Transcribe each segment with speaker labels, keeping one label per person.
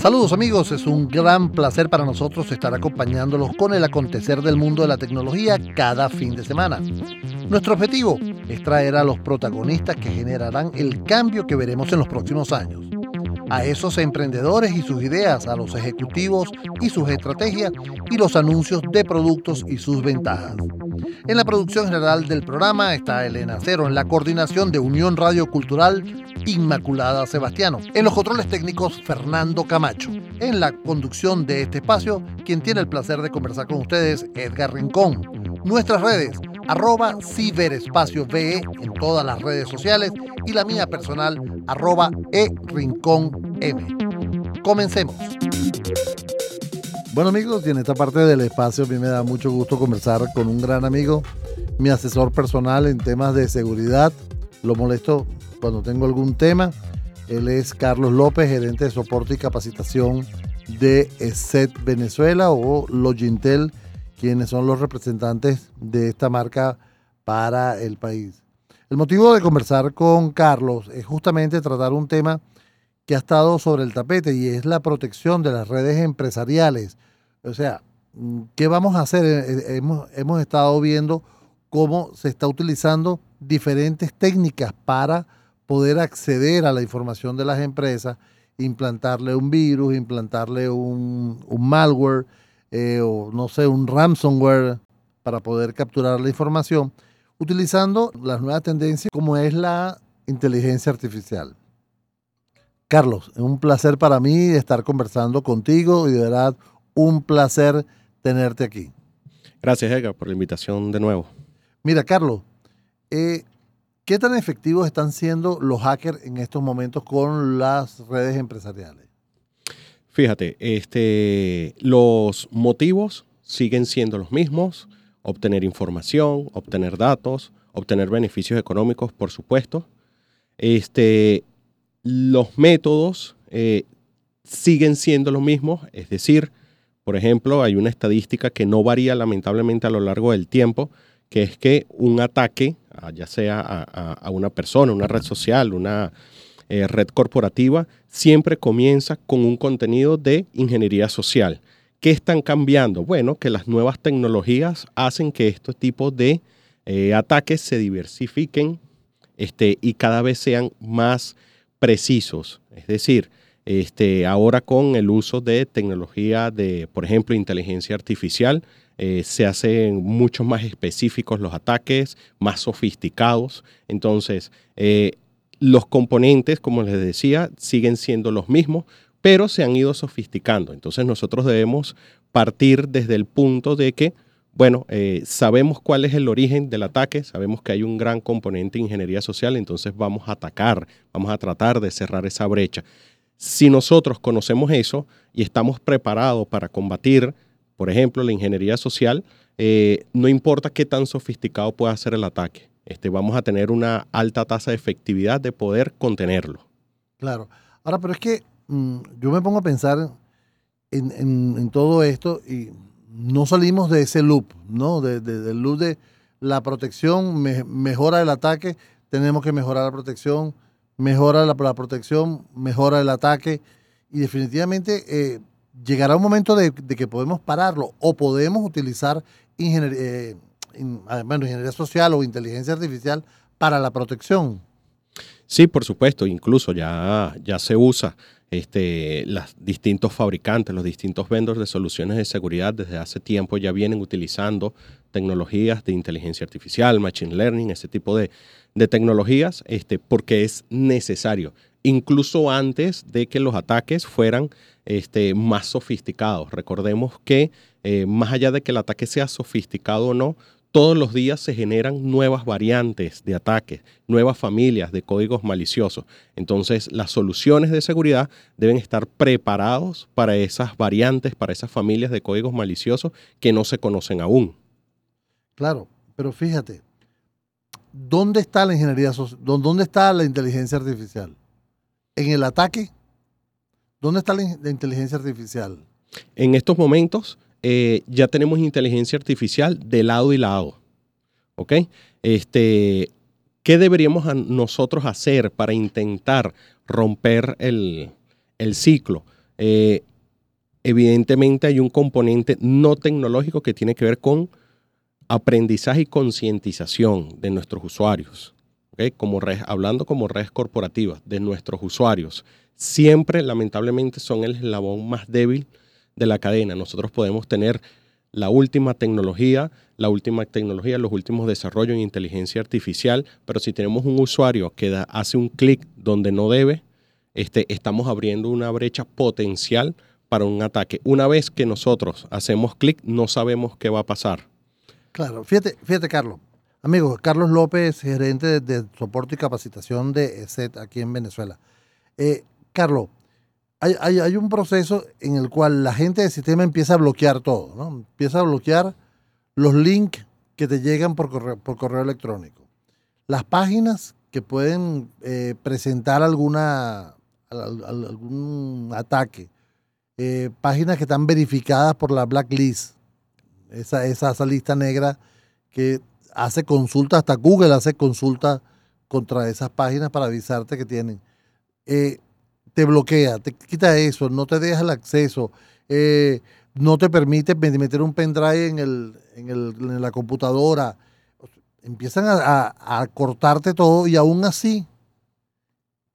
Speaker 1: Saludos amigos, es un gran placer para nosotros estar acompañándolos con el acontecer del mundo de la tecnología cada fin de semana. Nuestro objetivo es traer a los protagonistas que generarán el cambio que veremos en los próximos años. A esos emprendedores y sus ideas, a los ejecutivos y sus estrategias y los anuncios de productos y sus ventajas. En la producción general del programa está Elena Cero, en la coordinación de Unión Radio Cultural Inmaculada Sebastiano. En los controles técnicos, Fernando Camacho. En la conducción de este espacio, quien tiene el placer de conversar con ustedes, Edgar Rincón. Nuestras redes, arroba ciberespacio VE en todas las redes sociales y la mía personal, arroba e rincón M. Comencemos. Bueno amigos, y en esta parte del espacio a mí me da mucho gusto conversar con un gran amigo, mi asesor personal en temas de seguridad. Lo molesto cuando tengo algún tema. Él es Carlos López, gerente de soporte y capacitación de ESET Venezuela o Logintel, quienes son los representantes de esta marca para el país. El motivo de conversar con Carlos es justamente tratar un tema que ha estado sobre el tapete y es la protección de las redes empresariales. O sea, ¿qué vamos a hacer? Eh, eh, hemos, hemos estado viendo cómo se está utilizando diferentes técnicas para poder acceder a la información de las empresas, implantarle un virus, implantarle un, malware eh, o no sé, un ransomware para poder capturar la información, utilizando las nuevas tendencias como es la inteligencia artificial. Carlos, es un placer para mí estar conversando contigo y de verdad un placer tenerte aquí.
Speaker 2: Gracias, Edgar, por la invitación de nuevo.
Speaker 1: Mira, Carlos, eh, ¿Qué tan efectivos están siendo los hackers en estos momentos con las redes empresariales?
Speaker 2: Fíjate, este, los motivos siguen siendo los mismos, obtener información, obtener datos, obtener beneficios económicos, por supuesto. Este, los métodos eh, siguen siendo los mismos, es decir, por ejemplo, hay una estadística que no varía lamentablemente a lo largo del tiempo, que es que un ataque, ya sea a, una persona, una red social, una eh, red corporativa, siempre comienza con un contenido de ingeniería social. ¿Qué están cambiando? Bueno, que las nuevas tecnologías hacen que estos tipos de eh, ataques se diversifiquen este, y cada vez sean más precisos. Es decir, este, ahora con el uso de tecnología de, por ejemplo, inteligencia artificial, eh, se hacen mucho más específicos los ataques, más sofisticados. Entonces, eh, los componentes, como les decía, siguen siendo los mismos, pero se han ido sofisticando. Entonces, nosotros debemos partir desde el punto de que, bueno, eh, sabemos cuál es el origen del ataque, sabemos que hay un gran componente de ingeniería social, entonces vamos a atacar, vamos a tratar de cerrar esa brecha. Si nosotros conocemos eso y estamos preparados para combatir por ejemplo, la ingeniería social, eh, no importa qué tan sofisticado pueda ser el ataque, este, vamos a tener una alta tasa de efectividad de poder contenerlo.
Speaker 1: Claro. Ahora, pero es que mm, yo me pongo a pensar en, todo esto y no salimos de ese loop, ¿no? De, del loop de la protección, mejora el ataque, tenemos que mejorar la protección, mejora la, protección, mejora el ataque y definitivamente eh, llegará un momento de, que podemos pararlo o podemos utilizar eh, ah, ingeniería social o inteligencia artificial para la protección.
Speaker 2: Sí, por supuesto, incluso ya, ya se usa. Este, los distintos fabricantes, los distintos vendors de soluciones de seguridad desde hace tiempo ya vienen utilizando tecnologías de inteligencia artificial, machine learning, ese tipo de, de tecnologías, este, porque es necesario, incluso antes de que los ataques fueran este, más sofisticados. Recordemos que eh, más allá de que el ataque sea sofisticado o no, todos los días se generan nuevas variantes de ataques, nuevas familias de códigos maliciosos. Entonces, las soluciones de seguridad deben estar preparados para esas variantes, para esas familias de códigos maliciosos que no se conocen aún.
Speaker 1: Claro, pero fíjate, ¿dónde está la ingeniería ¿Dónde está la inteligencia artificial? ¿En el ataque ¿Dónde está la, inteligencia artificial?
Speaker 2: En estos momentos eh, ya tenemos inteligencia artificial de lado y lado. ¿Ok? Este, ¿Qué deberíamos nosotros hacer para intentar romper el, ciclo? Eh, evidentemente hay un componente no tecnológico que tiene que ver con aprendizaje y concientización de nuestros usuarios. Como hablando como redes corporativas de nuestros usuarios. Siempre, lamentablemente, son el eslabón más débil de la cadena. Nosotros podemos tener la última tecnología, la última tecnología, los últimos desarrollos en inteligencia artificial, pero si tenemos un usuario que hace un clic donde no debe, este, estamos abriendo una brecha potencial para un ataque. Una vez que nosotros hacemos clic, no sabemos qué va a pasar.
Speaker 1: Claro, fíjate, fíjate Carlos. Amigo, Carlos López, gerente de, soporte y capacitación de ESET aquí en Venezuela. Eh, Carlos, hay, un proceso en el cual la gente del sistema empieza a bloquear todo, ¿no? Empieza a bloquear los links que te llegan por correo, por correo electrónico. Las páginas que pueden eh, presentar alguna, algún ataque. Eh, páginas que están verificadas por la blacklist. Esa, esa, esa lista negra que hace consulta, hasta Google hace consulta contra esas páginas para avisarte que tienen. Eh, te bloquea, te quita eso, no te deja el acceso, eh, no te permite meter un pendrive en, el, en, la computadora. Empiezan a, cortarte todo y aún así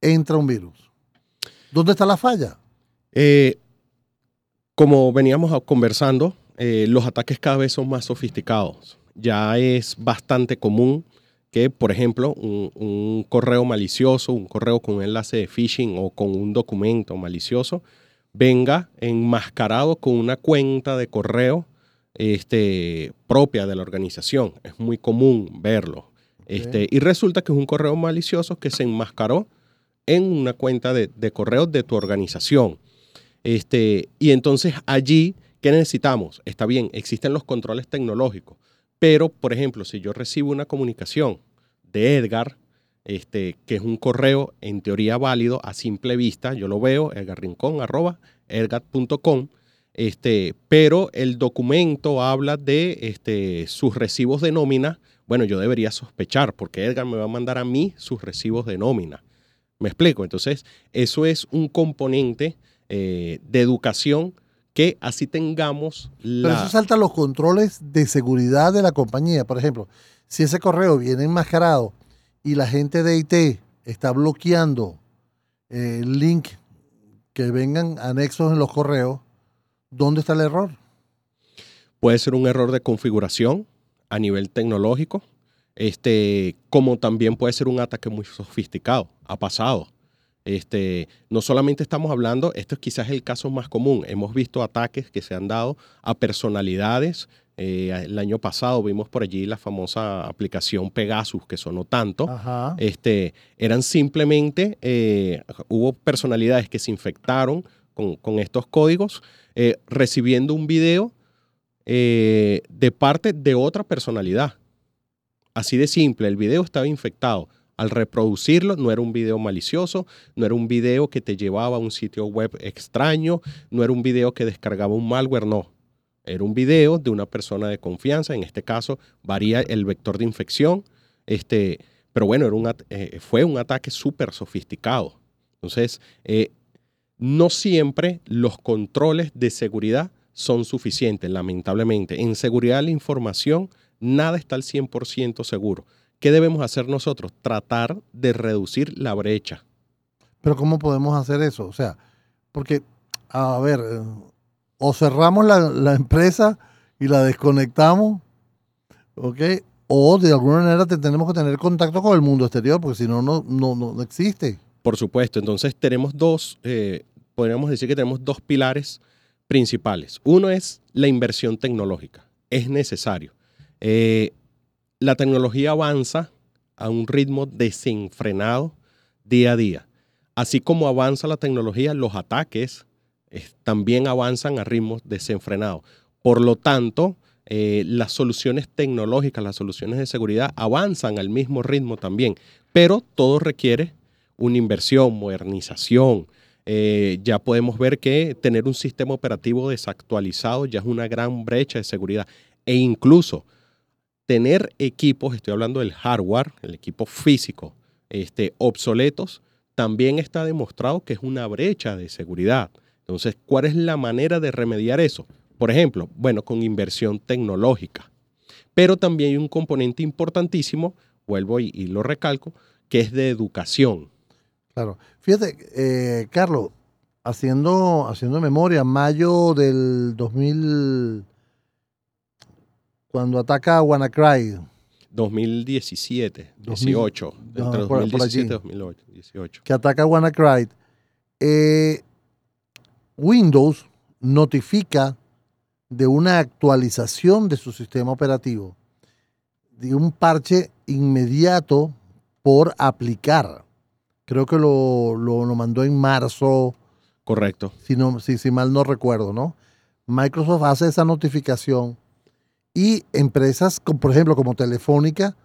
Speaker 1: entra un virus. ¿Dónde está la falla?
Speaker 2: Eh, como veníamos conversando, eh, los ataques cada vez son más sofisticados. Ya es bastante común que, por ejemplo, un, correo malicioso, un correo con un enlace de phishing o con un documento malicioso, venga enmascarado con una cuenta de correo este, propia de la organización. Es muy común verlo. Este, y resulta que es un correo malicioso que se enmascaró en una cuenta de, correo de tu organización. Este, y entonces allí, ¿qué necesitamos? Está bien, existen los controles tecnológicos, pero, por ejemplo, si yo recibo una comunicación de Edgar, este, que es un correo en teoría válido a simple vista, yo lo veo, edgarrincón, arroba, edgar.com, este, pero el documento habla de este, sus recibos de nómina. Bueno, yo debería sospechar porque Edgar me va a mandar a mí sus recibos de nómina. ¿Me explico? Entonces, eso es un componente eh, de educación que así tengamos
Speaker 1: la... Pero eso salta los controles de seguridad de la compañía. Por ejemplo, si ese correo viene enmascarado y la gente de IT está bloqueando eh, el link que vengan anexos en los correos, ¿dónde está el error?
Speaker 2: Puede ser un error de configuración a nivel tecnológico, este, como también puede ser un ataque muy sofisticado. Ha pasado. Este, no solamente estamos hablando, esto es quizás el caso más común, hemos visto ataques que se han dado a personalidades. Eh, el año pasado vimos por allí la famosa aplicación Pegasus, que sonó tanto. Este, eran simplemente, eh, hubo personalidades que se infectaron con, estos códigos, eh, recibiendo un video de parte de otra personalidad. Así de simple, el video estaba infectado al reproducirlo no era un video malicioso, no era un video que te llevaba a un sitio web extraño, no era un video que descargaba un malware, no. Era un video de una persona de confianza, en este caso varía el vector de infección, este, pero bueno, un, eh, fue un ataque súper sofisticado. Entonces, eh, no siempre los controles de seguridad son suficientes, lamentablemente. En seguridad de la información, nada está al 100% seguro. ¿Qué debemos hacer nosotros? Tratar de reducir la brecha.
Speaker 1: Pero ¿cómo podemos hacer eso? O sea, porque, a ver, o cerramos la, empresa y la desconectamos, ¿ok? O de alguna manera tenemos que tener contacto con el mundo exterior, porque si no, no, no, existe.
Speaker 2: Por supuesto, entonces tenemos dos, eh, podríamos decir que tenemos dos pilares principales. Uno es la inversión tecnológica, es necesario. Eh, la tecnología avanza a un ritmo desenfrenado día a día. Así como avanza la tecnología, los ataques eh, también avanzan a ritmos desenfrenados. Por lo tanto, eh, las soluciones tecnológicas, las soluciones de seguridad avanzan al mismo ritmo también, pero todo requiere una inversión, modernización. Eh, ya podemos ver que tener un sistema operativo desactualizado ya es una gran brecha de seguridad e incluso tener equipos, estoy hablando del hardware, el equipo físico, este, obsoletos, también está demostrado que es una brecha de seguridad. Entonces, ¿cuál es la manera de remediar eso? Por ejemplo, bueno, con inversión tecnológica. Pero también hay un componente importantísimo, vuelvo y, lo recalco, que es de educación.
Speaker 1: Claro. Fíjate, eh, Carlos, haciendo, haciendo memoria, mayo del 2000, cuando ataca a WannaCry.
Speaker 2: 2017, 18, entre 2017 y 2018.
Speaker 1: Que ataca a WannaCry. Eh, Windows notifica de una actualización de su sistema operativo, de un parche inmediato por aplicar. Creo que lo, lo, mandó en marzo.
Speaker 2: Correcto.
Speaker 1: Si, no, si, si mal no recuerdo, ¿no? Microsoft hace esa notificación y empresas, por ejemplo, como Telefónica,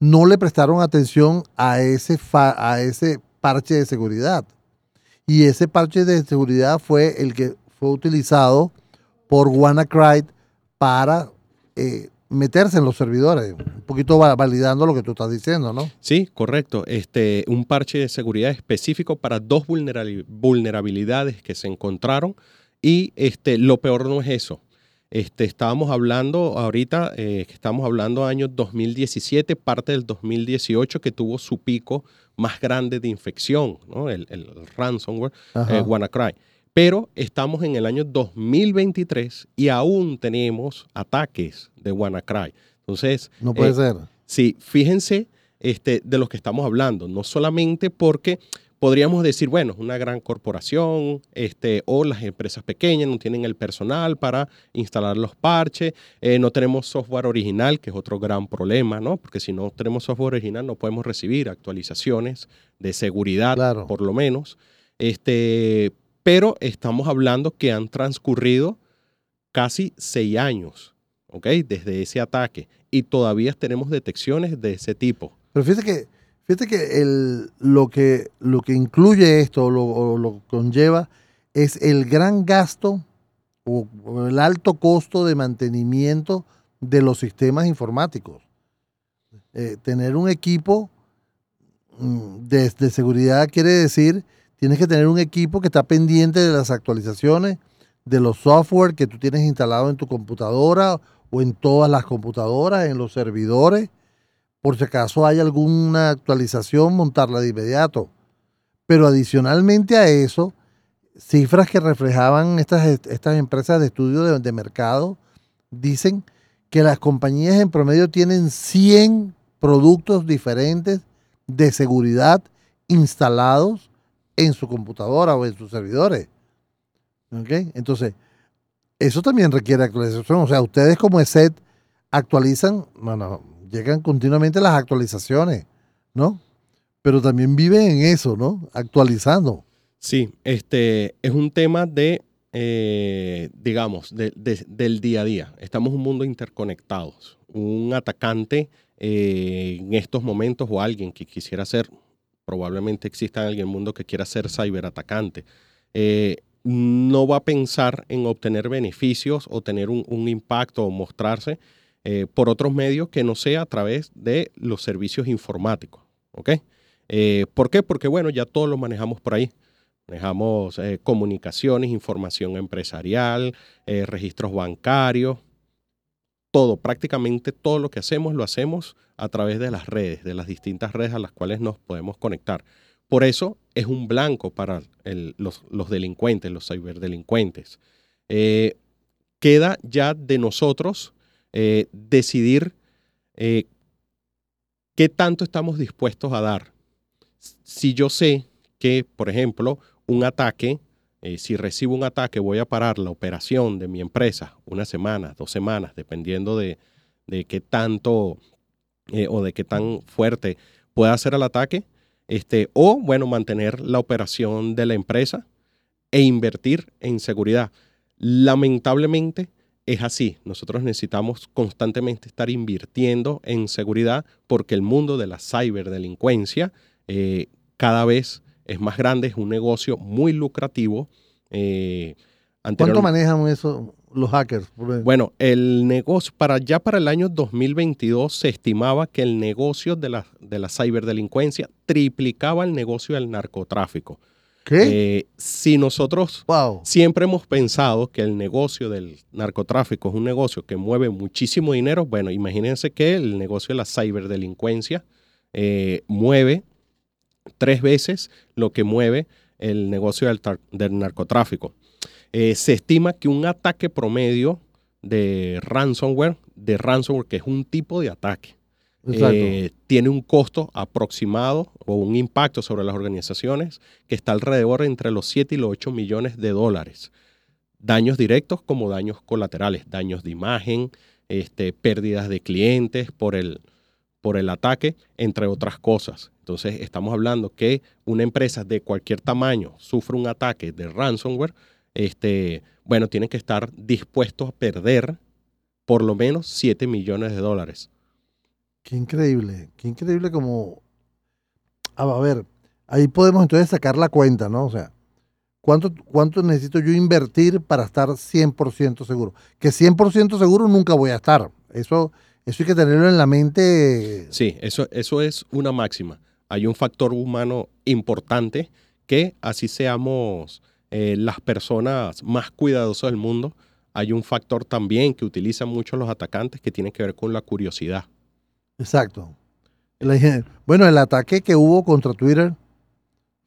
Speaker 1: no le prestaron atención a ese, a ese parche de seguridad. Y ese parche de seguridad fue el que fue utilizado por WannaCry para eh, meterse en los servidores, un poquito validando lo que tú estás diciendo, ¿no?
Speaker 2: Sí, correcto. Este, un parche de seguridad específico para dos vulnerabilidades que se encontraron y este, lo peor no es eso. Este, estábamos hablando ahorita, eh, estamos hablando año 2017, parte del 2018 que tuvo su pico más grande de infección, ¿no? el, ransomware, eh, WannaCry. Pero estamos en el año 2023 y aún tenemos ataques de WannaCry. Entonces.
Speaker 1: No puede eh, ser.
Speaker 2: Sí, fíjense este, de los que estamos hablando. No solamente porque podríamos decir, bueno, una gran corporación este, o las empresas pequeñas no tienen el personal para instalar los parches, eh, no tenemos software original, que es otro gran problema, ¿no? Porque si no tenemos software original no podemos recibir actualizaciones de seguridad, por lo menos. Este, pero estamos hablando que han transcurrido casi seis años, ¿ok? Desde ese ataque y todavía tenemos detecciones de ese tipo.
Speaker 1: Pero fíjate que, fíjate que, el, lo, que lo que incluye esto o lo, conlleva es el gran gasto o, el alto costo de mantenimiento de los sistemas informáticos. Eh, tener un equipo mm, de, de seguridad quiere decir Tienes que tener un equipo que está pendiente de las actualizaciones, de los software que tú tienes instalado en tu computadora o en todas las computadoras, en los servidores. Por si acaso hay alguna actualización, montarla de inmediato. Pero adicionalmente a eso, cifras que reflejaban estas, estas empresas de estudio de, mercado dicen que las compañías en promedio tienen 100 productos diferentes de seguridad instalados en su computadora o en sus servidores. Entonces, eso también requiere actualización. O sea, ustedes como ESET actualizan, bueno, llegan continuamente las actualizaciones, ¿no? Pero también viven en eso, ¿no? Actualizando.
Speaker 2: Sí, este es un tema de, eh, digamos, del día a día. Estamos un mundo interconectados. Un atacante eh, en estos momentos o alguien que quisiera hacer probablemente exista en el mundo que quiera ser ciberatacante, eh, no va a pensar en obtener beneficios o tener un, impacto o mostrarse eh, por otros medios que no sea a través de los servicios informáticos. Eh, ¿Por qué? Porque, bueno, ya todos lo manejamos por ahí. Manejamos comunicaciones, información empresarial, registros bancarios, todo, prácticamente todo lo que hacemos lo hacemos a través de las redes, de las distintas redes a las cuales nos podemos conectar. Por eso es un blanco para los, delincuentes, los ciberdelincuentes. Eh, queda ya de nosotros eh, decidir eh, qué tanto estamos dispuestos a dar. Si yo sé que, por ejemplo, un ataque eh, si recibo un ataque, voy a parar la operación de mi empresa una semana, dos semanas, dependiendo de, qué tanto o de qué tan fuerte pueda ser el ataque. Este, o, bueno, mantener la operación de la empresa e invertir en seguridad. Lamentablemente es así. Nosotros necesitamos constantemente estar invirtiendo en seguridad porque el mundo de la ciberdelincuencia eh, cada vez es más grande, es un negocio muy lucrativo.
Speaker 1: Eh, ¿Cuánto manejan eso los hackers?
Speaker 2: Bueno, el negocio, para ya para el año 2022 se estimaba que el negocio de la, de la ciberdelincuencia triplicaba el negocio del narcotráfico.
Speaker 1: ¿Qué?
Speaker 2: Eh, si nosotros
Speaker 1: wow.
Speaker 2: siempre hemos pensado que el negocio del narcotráfico es un negocio que mueve muchísimo dinero, bueno, imagínense que el negocio de la ciberdelincuencia eh, mueve tres veces lo que mueve el negocio del, narcotráfico. Eh, se estima que un ataque promedio de ransomware, de ransomware, que es un tipo de ataque. Eh, tiene un costo aproximado o un impacto sobre las organizaciones que está alrededor entre los 7 y los 8 millones de dólares. Daños directos como daños colaterales, daños de imagen, este, pérdidas de clientes por el, por el ataque, entre otras cosas. Entonces, estamos hablando que una empresa de cualquier tamaño sufre un ataque de ransomware, este, bueno, tiene que estar dispuesto a perder por lo menos 7 millones de dólares.
Speaker 1: Qué increíble, qué increíble como... Ah, a ver, ahí podemos entonces sacar la cuenta, ¿no? O sea, ¿cuánto, cuánto necesito yo invertir para estar 100% seguro? Que 100% seguro nunca voy a estar. Eso, eso hay que tenerlo en la mente.
Speaker 2: Sí, eso, eso es una máxima. Hay un factor humano importante que así seamos eh, las personas más cuidadosas del mundo, hay un factor también que utilizan mucho los atacantes que tiene que ver con la curiosidad.
Speaker 1: Exacto. Bueno, el ataque que hubo contra Twitter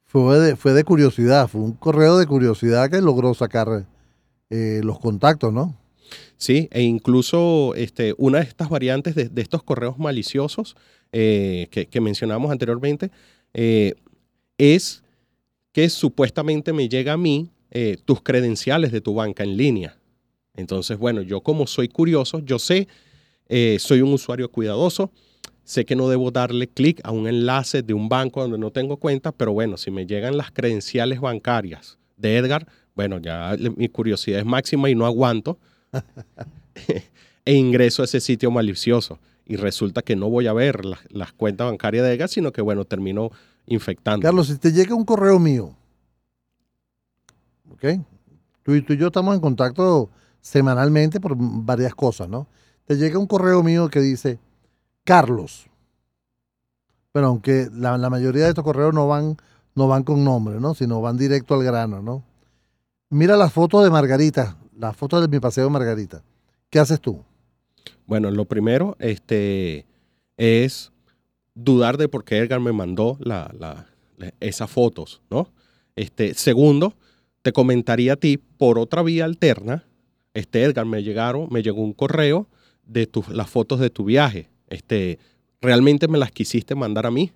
Speaker 1: fue de, fue de curiosidad, fue un correo de curiosidad que logró sacar eh, los contactos, ¿no?
Speaker 2: Sí, e incluso este, una de estas variantes de, estos correos maliciosos eh, que, que mencionamos anteriormente eh, es que supuestamente me llega a mí tus credenciales de tu banca en línea. Entonces, bueno, yo como soy curioso, yo sé, soy un usuario cuidadoso, sé que no debo darle clic a un enlace de un banco donde no tengo cuenta, pero bueno, si me llegan las credenciales bancarias de Edgar, bueno, ya mi curiosidad es máxima y no aguanto e ingreso a ese sitio malicioso. Y resulta que no voy a ver las, las cuentas bancarias de Edgar, sino que, bueno, termino infectando.
Speaker 1: Carlos, si te llega un correo mío, ¿ok? Tú y, tú y yo estamos en contacto semanalmente por varias cosas, ¿no? Te llega un correo mío que dice, Carlos. Bueno, aunque la, mayoría de estos correos no van, no van con nombre, ¿no? Sino van directo al grano, ¿no? Mira las fotos de Margarita, las fotos de mi paseo Margarita. ¿Qué haces tú?
Speaker 2: Bueno, lo primero este, es dudar de por qué Edgar me mandó la- esas fotos, ¿no? Este, segundo, te comentaría a ti por otra vía alterna. Este, Edgar, me llegaron, me llegó un correo de tus las fotos de tu viaje. Este, ¿realmente me las quisiste mandar a mí?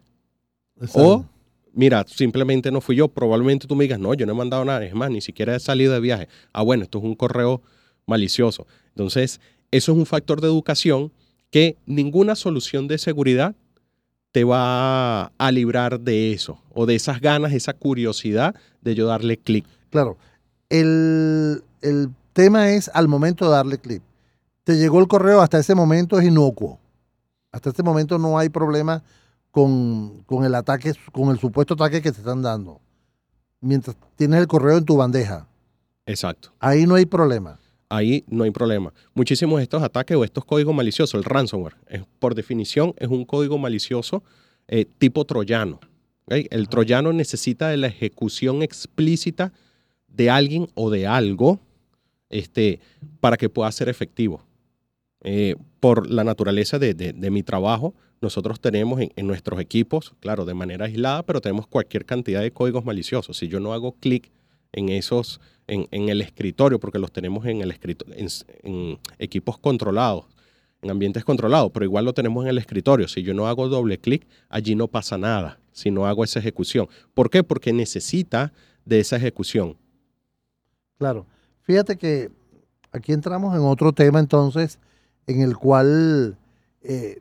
Speaker 2: O, mira, simplemente no fui yo. Probablemente tú me digas, no, yo no he mandado nada. Es más, ni siquiera he salido de viaje. Ah, bueno, esto es un correo malicioso. Entonces, eso es un factor de educación que ninguna solución de seguridad te va a librar de eso o de esas ganas, esa curiosidad de yo darle clic.
Speaker 1: Claro. El, el tema es al momento de darle clic. Te llegó el correo, hasta ese momento es inocuo. Hasta este momento no hay problema con, con el ataque, con el supuesto ataque que te están dando. Mientras tienes el correo en tu bandeja.
Speaker 2: Exacto.
Speaker 1: Ahí no hay problema.
Speaker 2: Ahí no hay problema. Muchísimos de estos ataques o estos códigos maliciosos, el ransomware, es- por definición es un código malicioso eh, tipo troyano. El troyano necesita de la ejecución explícita de alguien o de algo este, para que pueda ser efectivo. Eh, por la naturaleza de, de- mi trabajo, nosotros tenemos en, nuestros equipos, claro, de manera aislada, pero tenemos cualquier cantidad de códigos maliciosos. Si yo no hago clic en esos, en, el escritorio, porque los tenemos en el en, en equipos controlados, en ambientes controlados, pero igual lo tenemos en el escritorio. Si yo no hago doble clic, allí no pasa nada, si no hago esa ejecución. ¿Por qué? Porque necesita de esa ejecución.
Speaker 1: Claro. Fíjate que aquí entramos en otro tema entonces en el cual eh,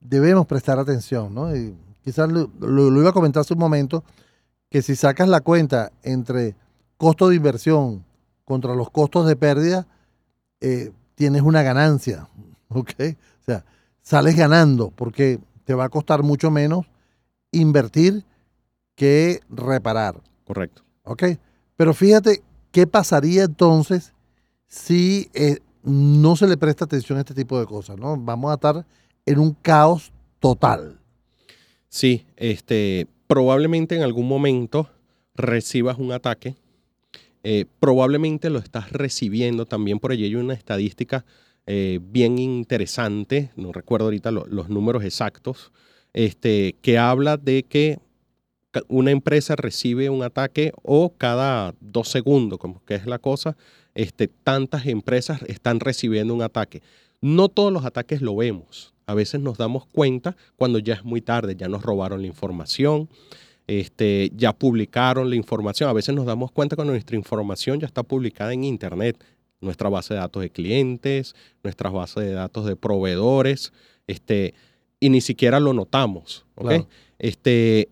Speaker 1: debemos prestar atención, ¿no? Y quizás lo, lo- lo iba a comentar hace un momento, que si sacas la cuenta entre costo de inversión contra los costos de pérdida, eh, tienes una ganancia, ¿ok? O sea, sales ganando porque te va a costar mucho menos invertir que reparar.
Speaker 2: Correcto.
Speaker 1: ¿Ok? Pero fíjate qué pasaría entonces si eh, no se le presta atención a este tipo de cosas, ¿no? Vamos a estar en un caos total.
Speaker 2: Sí, este, probablemente en algún momento recibas un ataque, eh, probablemente lo estás recibiendo también por allí hay una estadística eh, bien interesante, no recuerdo ahorita los números exactos, este, que habla de que una empresa recibe un ataque o cada dos segundos, como que es la cosa, este, tantas empresas están recibiendo un ataque. No todos los ataques lo vemos. A veces nos damos cuenta cuando ya es muy tarde, ya nos robaron la información, este, ya publicaron la información. A veces nos damos cuenta cuando nuestra información ya está publicada en Internet, nuestra base de datos de clientes, nuestra base de datos de proveedores, este, y ni siquiera lo notamos. Este,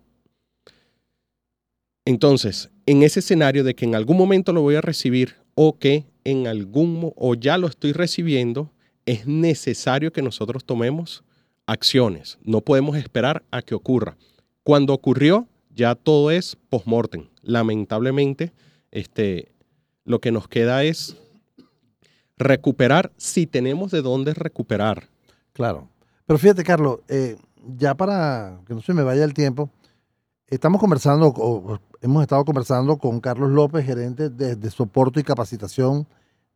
Speaker 2: entonces, en ese escenario de que en algún momento lo voy a recibir o que en algún o ya lo estoy recibiendo, es necesario que nosotros tomemos acciones. No podemos esperar a que ocurra. Cuando ocurrió, ya todo es post-mortem. Lamentablemente, este, lo que nos queda es recuperar si tenemos de dónde recuperar.
Speaker 1: Claro. Pero fíjate, Carlos, eh, ya para que no se me vaya el tiempo, estamos conversando, hemos estado conversando con Carlos López, gerente de, soporte y capacitación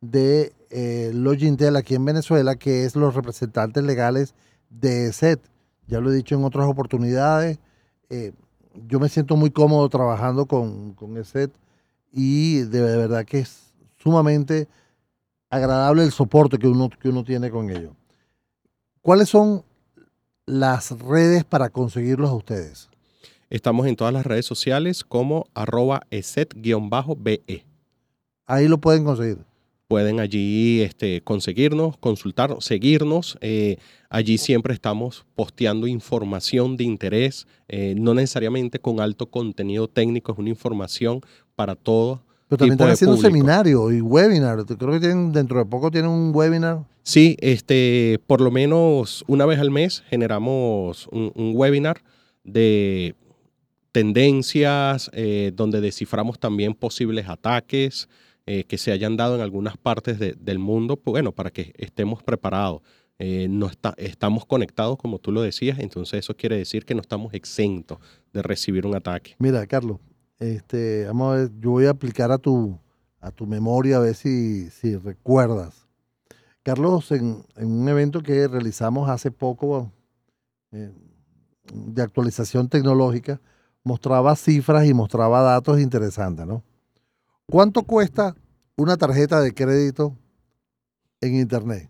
Speaker 1: de eh, Logintel aquí en Venezuela, que es los representantes legales de SET. Ya lo he dicho en otras oportunidades. Eh, yo me siento muy cómodo trabajando con, con ESET y de verdad que es sumamente agradable el soporte que uno, que uno tiene con ellos. ¿Cuáles son las redes para conseguirlos a ustedes?
Speaker 2: Estamos en todas las redes sociales como arroba eset-be.
Speaker 1: Ahí lo pueden conseguir.
Speaker 2: Pueden allí este, conseguirnos, consultarnos, seguirnos. Eh, allí siempre estamos posteando información de interés, eh, no necesariamente con alto contenido técnico, es una información para todos
Speaker 1: pero también están haciendo seminarios y webinars. Creo que tienen, dentro de poco tienen un webinar.
Speaker 2: Sí, este, por lo menos una vez al mes generamos un, webinar de tendencias, eh, donde desciframos también posibles ataques eh, que se hayan dado en algunas partes del mundo, pues, bueno, para que estemos preparados. Eh, no está, estamos conectados, como tú lo decías, entonces eso quiere decir que no estamos exentos de recibir un ataque.
Speaker 1: Mira, Carlos, este, vamos a ver, yo voy a aplicar a tu, a tu memoria a ver si, si recuerdas. Carlos, en, un evento que realizamos hace poco de actualización tecnológica, mostraba cifras y mostraba datos interesantes, ¿no? ¿Cuánto cuesta una tarjeta de crédito en Internet?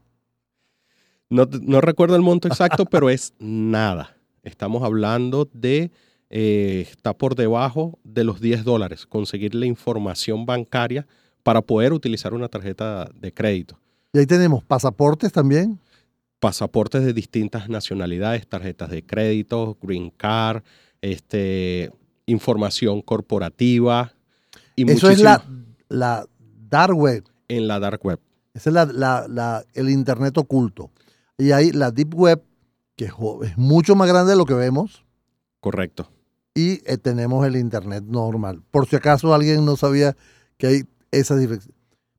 Speaker 2: No, no recuerdo el monto exacto, pero es nada. Estamos hablando de eh, está por debajo de los 10 dólares conseguir la información bancaria para poder utilizar una tarjeta de crédito.
Speaker 1: Y ahí tenemos pasaportes también.
Speaker 2: Pasaportes de distintas nacionalidades, tarjetas de crédito, green card, este, información corporativa.
Speaker 1: Y Eso es la, la dark web.
Speaker 2: En la dark web.
Speaker 1: Ese es la, el Internet oculto. Y ahí la deep web, que es mucho más grande de lo que vemos.
Speaker 2: Correcto
Speaker 1: y eh, tenemos el Internet normal. Por si acaso alguien no sabía que hay esas diferencias.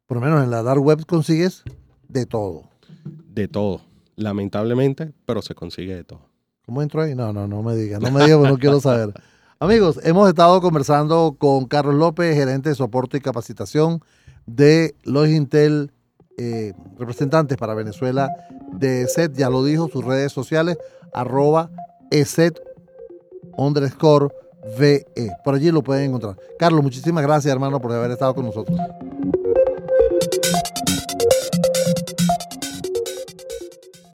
Speaker 1: Por lo menos en la dark web consigues de todo.
Speaker 2: De todo. Lamentablemente, pero se consigue de todo.
Speaker 1: ¿Cómo entro ahí? No, no, no me diga, no me diga, porque no quiero saber. Amigos, hemos estado conversando con Carlos López, gerente de soporte y capacitación de los Intel, eh, representantes para Venezuela de ESET, ya lo dijo, sus redes sociales, arroba ESET underscore VE. Por allí lo pueden encontrar. Carlos, muchísimas gracias, hermano, por haber estado con nosotros.